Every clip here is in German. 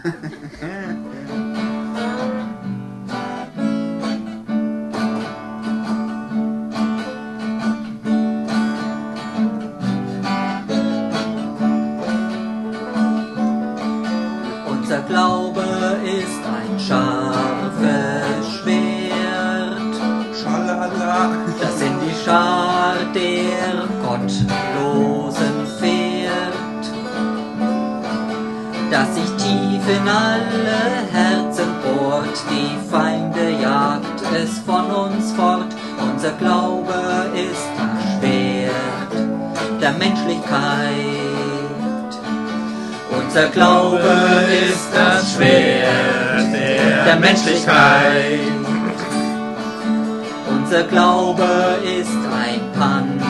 Unser Glaube ist ein scharfes Schwert, Schalala. das in die Schar der Gottlosen fährt, das sich tief in alle Herzen bohrt, die Feinde jagt es von uns fort. Unser Glaube ist das Schwert der Menschlichkeit. Unser Glaube ist das Schwert der Menschlichkeit. Unser Glaube ist ein Panzerschwert.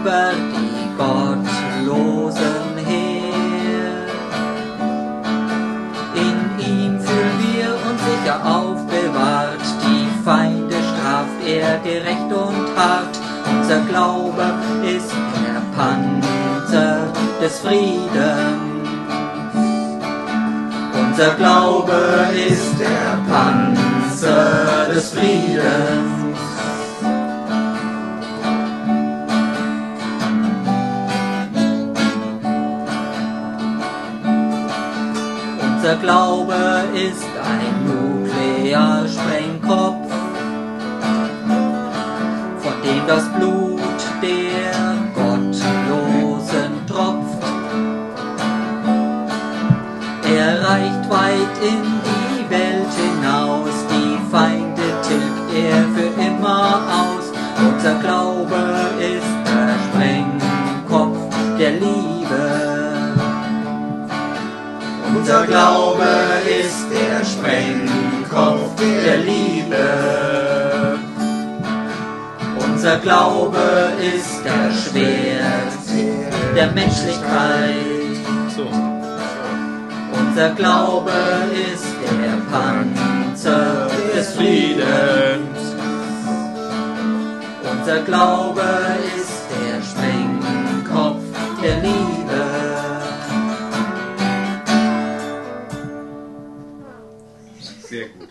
Über die Gottlosen her. In ihm fühlen wir uns sicher aufbewahrt. Die Feinde straft er gerecht und hart. Unser Glaube ist der Panzer des Friedens. Unser Glaube ist der Panzer des Friedens. Unser Glaube ist ein Nuklearsprengkopf, von dem das Blut der Gottlosen tropft. Er reicht weit in die Welt hinaus, die Feinde tilgt er für immer aus. Unser Glaube ist der Sprengkopf der Liebe. Unser Glaube ist der Sprengkopf der Liebe. Unser Glaube ist der Schwert der Menschlichkeit. Unser Glaube ist der Panzer des Friedens. Unser Glaube ist der Sprengkopf der Liebe. Sehr gut.